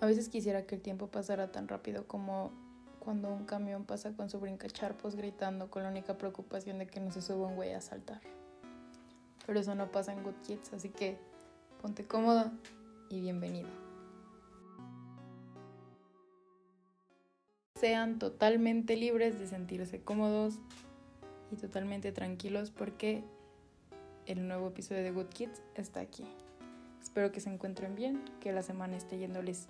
A veces quisiera que el tiempo pasara tan rápido como cuando un camión pasa con su brincacharpos gritando con la única preocupación de que no se suba un güey a saltar. Pero eso no pasa en Good Kids, así que ponte cómoda y bienvenido. Sean totalmente libres de sentirse cómodos y totalmente tranquilos porque el nuevo episodio de Good Kids está aquí. Espero que se encuentren bien, que la semana esté yéndoles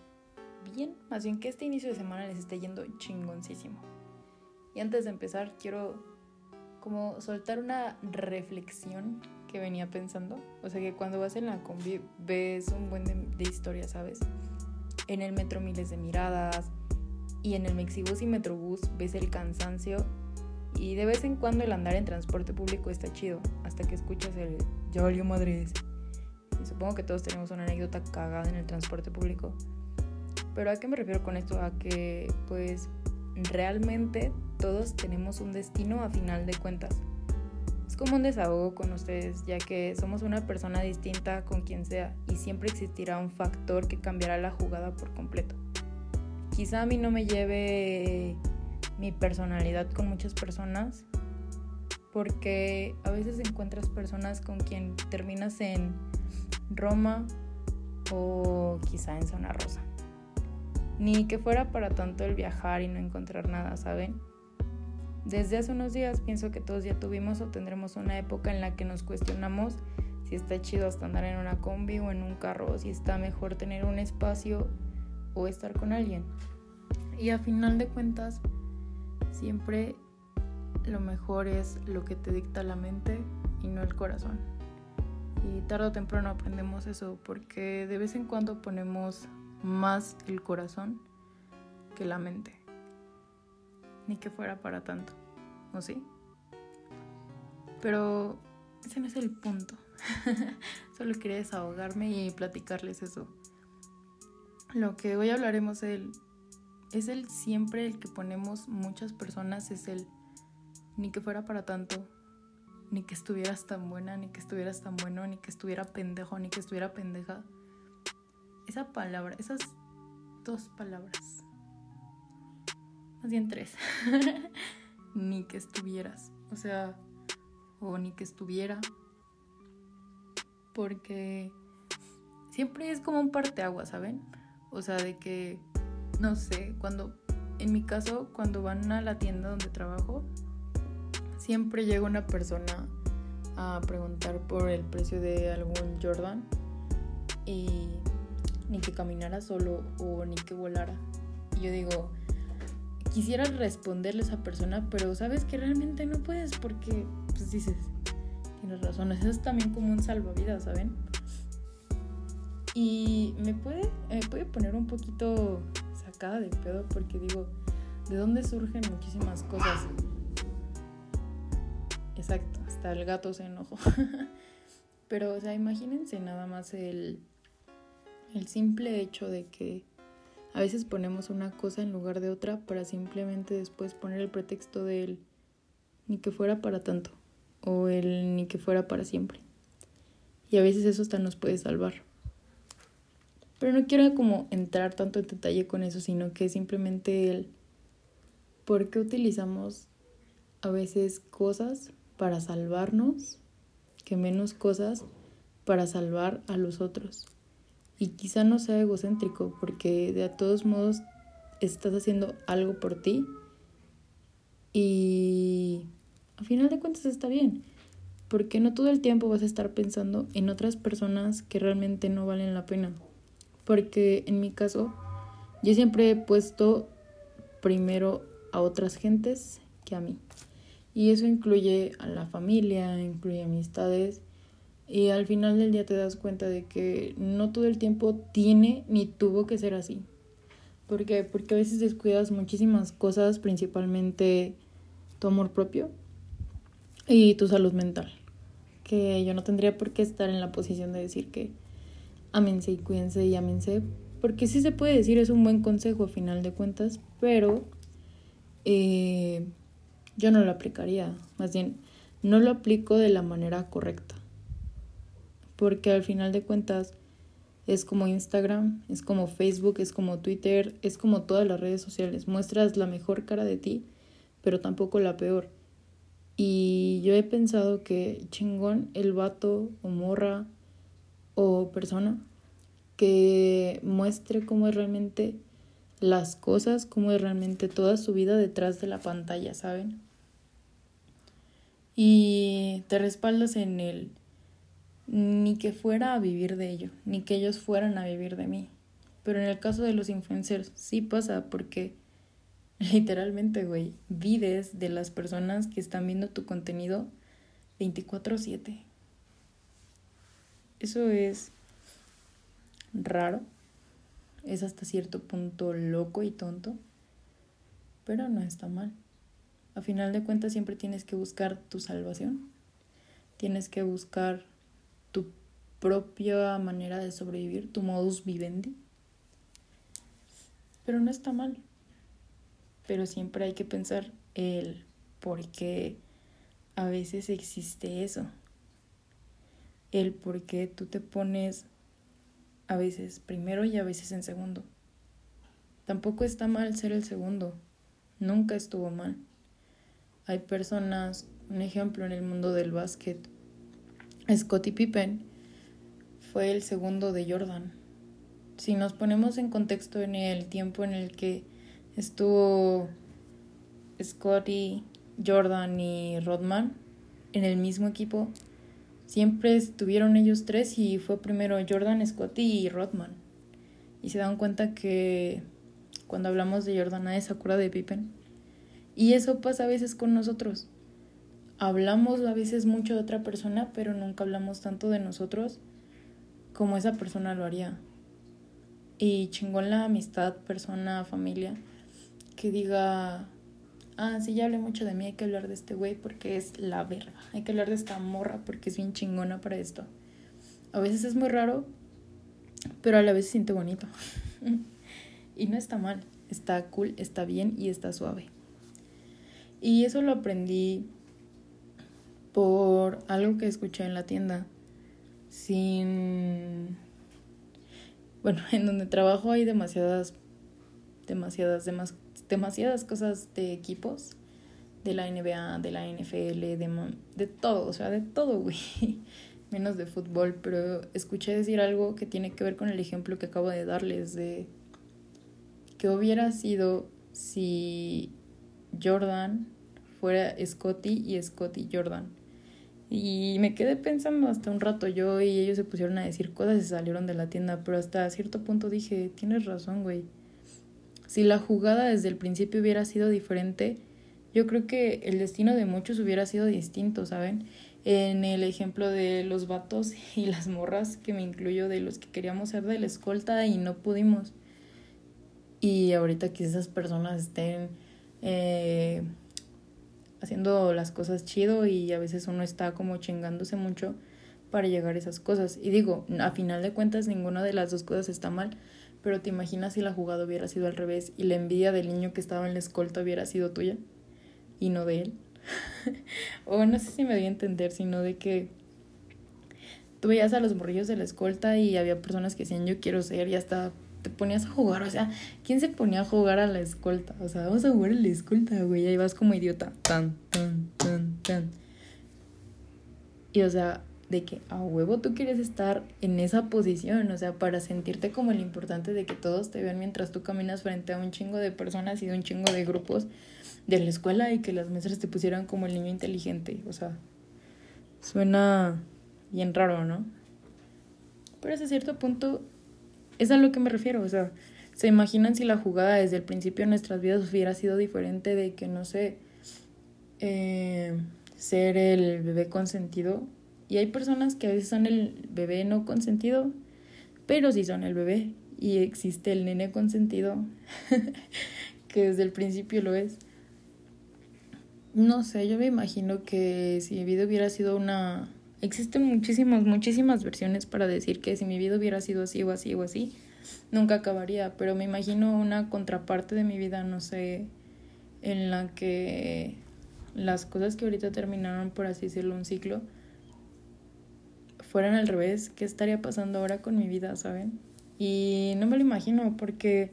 bien, más bien que este inicio de semana les esté yendo chingoncísimo. Y antes de empezar, quiero como soltar una reflexión que venía pensando. O sea que cuando vas en la combi ves un buen de, de ¿sabes? En el metro miles de miradas y en el Mexibus y Metrobús ves el cansancio y de vez en cuando el andar en transporte público está chido, hasta que escuchas el ya valió madres. Y supongo que todos tenemos una anécdota cagada en el transporte público. Pero ¿a qué me refiero con esto? A que pues realmente todos tenemos un destino a final de cuentas. Es como un desahogo con ustedes, ya que somos una persona distinta con quien sea y siempre existirá un factor que cambiará la jugada por completo. Quizá a mí no me lleve mi personalidad con muchas personas, porque a veces encuentras personas con quien terminas en Roma o quizá en Zona Rosa. Ni que fuera para tanto el viajar y no encontrar nada, ¿saben? Desde hace unos días pienso que todos ya tuvimos o tendremos una época en la que nos cuestionamos si está chido hasta andar en una combi o en un carro, si está mejor tener un espacio o estar con alguien. Y a final de cuentas, siempre lo mejor es lo que te dicta la mente y no el corazón. Y tarde o temprano aprendemos eso porque de vez en cuando ponemos más el corazón que la mente. Ni que fuera para tanto, ¿o sí? Pero ese no es el punto. Solo quería desahogarme y platicarles eso. Lo que hoy hablaremos es el siempre el que ponemos muchas personas, es el ni que fuera para tanto, ni que estuvieras tan buena, ni que estuvieras tan bueno, ni que estuviera pendejo, ni que estuviera pendeja. Esa palabra, esas dos palabras, más bien tres, ni que estuvieras, o sea, o ni que estuviera, porque siempre es como un parteagua, ¿saben? O sea, de que, no sé, cuando, en mi caso, cuando van a la tienda donde trabajo, siempre llega una persona a preguntar por el precio de algún Jordan y ni que caminara solo o ni que volara. Y yo digo, quisiera responderle a esa persona, pero sabes que realmente no puedes porque, pues dices, tienes razón, eso es también como un salvavidas, ¿saben? Y me puede, me poner un poquito sacada de pedo porque digo, ¿de dónde surgen muchísimas cosas? Exacto, hasta el gato se enojó. Pero, o sea, imagínense nada más el, el simple hecho de que a veces ponemos una cosa en lugar de otra para simplemente después poner el pretexto del ni que fuera para tanto o el ni que fuera para siempre. Y a veces eso hasta nos puede salvar. Pero no quiero como entrar tanto en detalle con eso, sino que simplemente el por qué utilizamos a veces cosas para salvarnos que menos cosas para salvar a los otros. Y quizá no sea egocéntrico, porque de a todos modos estás haciendo algo por ti y a final de cuentas está bien, porque no todo el tiempo vas a estar pensando en otras personas que realmente no valen la pena. Porque en mi caso, yo siempre he puesto primero a otras gentes que a mí. Y eso incluye a la familia, incluye amistades y al final del día te das cuenta de que no todo el tiempo tiene ni tuvo que ser así. ¿Por qué? Porque a veces descuidas muchísimas cosas, principalmente tu amor propio y tu salud mental. Que yo no tendría por qué estar en la posición de decir que amense y cuídense y amense. Porque sí se puede decir, es un buen consejo a final de cuentas, pero eh, yo no lo aplicaría. Más bien, no lo aplico de la manera correcta porque al final de cuentas es como Instagram, es como Facebook, es como Twitter, es como todas las redes sociales. Muestras la mejor cara de ti, pero tampoco la peor. Y yo he pensado que chingón el vato o morra o persona que muestre cómo es realmente las cosas, cómo es realmente toda su vida detrás de la pantalla, ¿saben? Y te respaldas en el ni que fuera a vivir de ello, ni que ellos fueran a vivir de mí. Pero en el caso de los influencers sí pasa porque literalmente, güey, vives de las personas que están viendo tu contenido 24/7. Eso es raro, es hasta cierto punto loco y tonto, pero no está mal. A final de cuentas siempre tienes que buscar tu salvación, tienes que buscar propia manera de sobrevivir, tu modus vivendi. Pero no está mal. Pero siempre hay que pensar el por qué a veces existe eso. El por qué tú te pones a veces primero y a veces en segundo. Tampoco está mal ser el segundo. Nunca estuvo mal. Hay personas, un ejemplo en el mundo del básquet, Scottie Pippen fue el segundo de Jordan. Si nos ponemos en contexto en el tiempo en el que estuvo Scottie, Jordan y Rodman en el mismo equipo, siempre estuvieron ellos tres y fue primero Jordan, Scottie y Rodman. Y se dan cuenta que cuando hablamos de Jordan nadie se acuerda de Pippen. Y eso pasa a veces con nosotros hablamos a veces mucho de otra persona, pero nunca hablamos tanto de nosotros como esa persona lo haría. Y chingón la amistad, persona, familia, que diga, ah, sí, ya hablé mucho de mí, hay que hablar de este güey porque es la verga. Hay que hablar de esta morra porque es bien chingona para esto. A veces es muy raro, pero a la vez se siente bonito. y no está mal, está cool, está bien y está suave. Y eso lo aprendí por algo que escuché en la tienda. Sin... Bueno, en donde trabajo hay demasiadas, demasiadas, demasiadas cosas de equipos. De la NBA, de la NFL, de, de todo, o sea, de todo, güey. Menos de fútbol, pero escuché decir algo que tiene que ver con el ejemplo que acabo de darles de que hubiera sido si Jordan fuera Scotty y Scotty Jordan. Y me quedé pensando hasta un rato yo y ellos se pusieron a decir cosas y salieron de la tienda, pero hasta cierto punto dije, tienes razón, güey. Si la jugada desde el principio hubiera sido diferente, yo creo que el destino de muchos hubiera sido distinto, ¿saben? En el ejemplo de los vatos y las morras, que me incluyo, de los que queríamos ser de la escolta y no pudimos. Y ahorita que esas personas estén eh, haciendo las cosas chido y a veces uno está como chingándose mucho para llegar a esas cosas. Y digo, a final de cuentas ninguna de las dos cosas está mal, pero te imaginas si la jugada hubiera sido al revés y la envidia del niño que estaba en la escolta hubiera sido tuya y no de él. o no sé si me voy a entender, sino de que tú veías a los morrillos de la escolta y había personas que decían yo quiero ser y hasta te ponías a jugar, o sea, ¿quién se ponía a jugar a la escolta? O sea, vamos a jugar a la escolta, güey, ahí vas como idiota, tan, tan, tan, tan. Y o sea, de que a huevo tú quieres estar en esa posición, o sea, para sentirte como el importante de que todos te vean mientras tú caminas frente a un chingo de personas y de un chingo de grupos de la escuela y que las maestras te pusieran como el niño inteligente, o sea, suena bien raro, ¿no? Pero hasta cierto punto es a lo que me refiero, o sea, ¿se imaginan si la jugada desde el principio de nuestras vidas hubiera sido diferente de que, no sé, eh, ser el bebé consentido? Y hay personas que a veces son el bebé no consentido, pero sí son el bebé. Y existe el nene consentido, que desde el principio lo es. No sé, yo me imagino que si mi vida hubiera sido una Existen muchísimas, muchísimas versiones para decir que si mi vida hubiera sido así o así o así, nunca acabaría, pero me imagino una contraparte de mi vida, no sé, en la que las cosas que ahorita terminaron, por así decirlo, un ciclo, fueran al revés, ¿qué estaría pasando ahora con mi vida, saben? Y no me lo imagino porque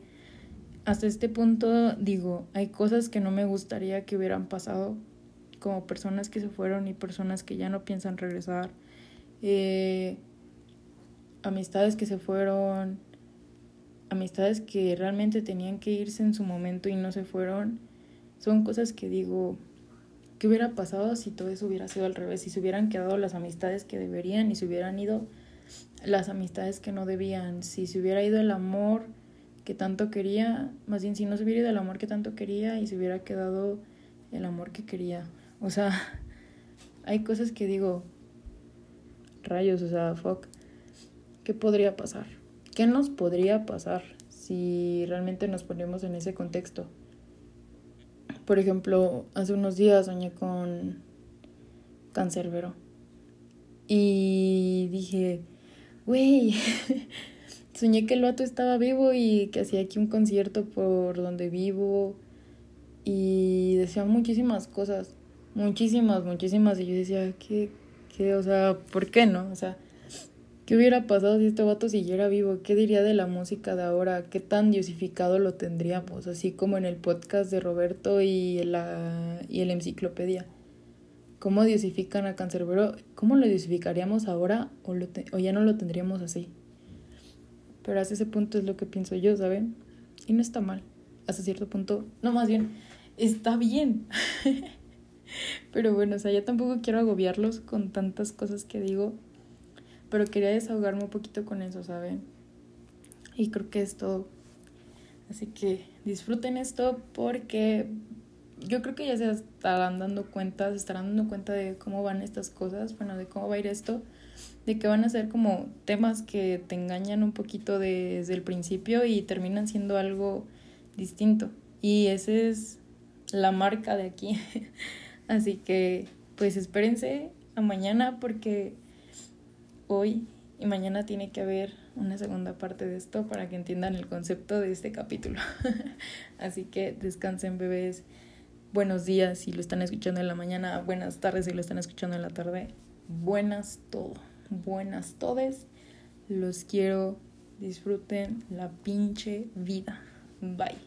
hasta este punto digo, hay cosas que no me gustaría que hubieran pasado, como personas que se fueron y personas que ya no piensan regresar, eh, amistades que se fueron, amistades que realmente tenían que irse en su momento y no se fueron, son cosas que digo, ¿qué hubiera pasado si todo eso hubiera sido al revés? Si se hubieran quedado las amistades que deberían y se hubieran ido las amistades que no debían, si se hubiera ido el amor que tanto quería, más bien si no se hubiera ido el amor que tanto quería y se hubiera quedado el amor que quería. O sea, hay cosas que digo, rayos, o sea, fuck, ¿qué podría pasar? ¿Qué nos podría pasar si realmente nos ponemos en ese contexto? Por ejemplo, hace unos días soñé con Cancerbero. Y dije, güey, soñé que el vato estaba vivo y que hacía aquí un concierto por donde vivo. Y decía muchísimas cosas, muchísimas, muchísimas. Y yo decía, ¿qué, qué, o sea, ¿por qué no? O sea, ¿Qué hubiera pasado si este vato siguiera vivo? ¿Qué diría de la música de ahora? ¿Qué tan diosificado lo tendríamos? Así como en el podcast de Roberto y la y el enciclopedia. ¿Cómo diosifican a Cancerbero? ¿Cómo lo diosificaríamos ahora o, lo o ya no lo tendríamos así? Pero hasta ese punto es lo que pienso yo, ¿saben? Y no está mal. Hasta cierto punto, no, más bien, está bien. Pero bueno, o sea, yo tampoco quiero agobiarlos con tantas cosas que digo pero quería desahogarme un poquito con eso, ¿saben? Y creo que es todo. Así que disfruten esto porque yo creo que ya se estarán dando cuenta, se estarán dando cuenta de cómo van estas cosas, bueno, de cómo va a ir esto, de que van a ser como temas que te engañan un poquito desde el principio y terminan siendo algo distinto. Y esa es la marca de aquí. Así que pues espérense a mañana porque hoy y mañana tiene que haber una segunda parte de esto para que entiendan el concepto de este capítulo. Así que descansen bebés. Buenos días si lo están escuchando en la mañana, buenas tardes si lo están escuchando en la tarde. Buenas todo, buenas todes. Los quiero, disfruten la pinche vida. Bye.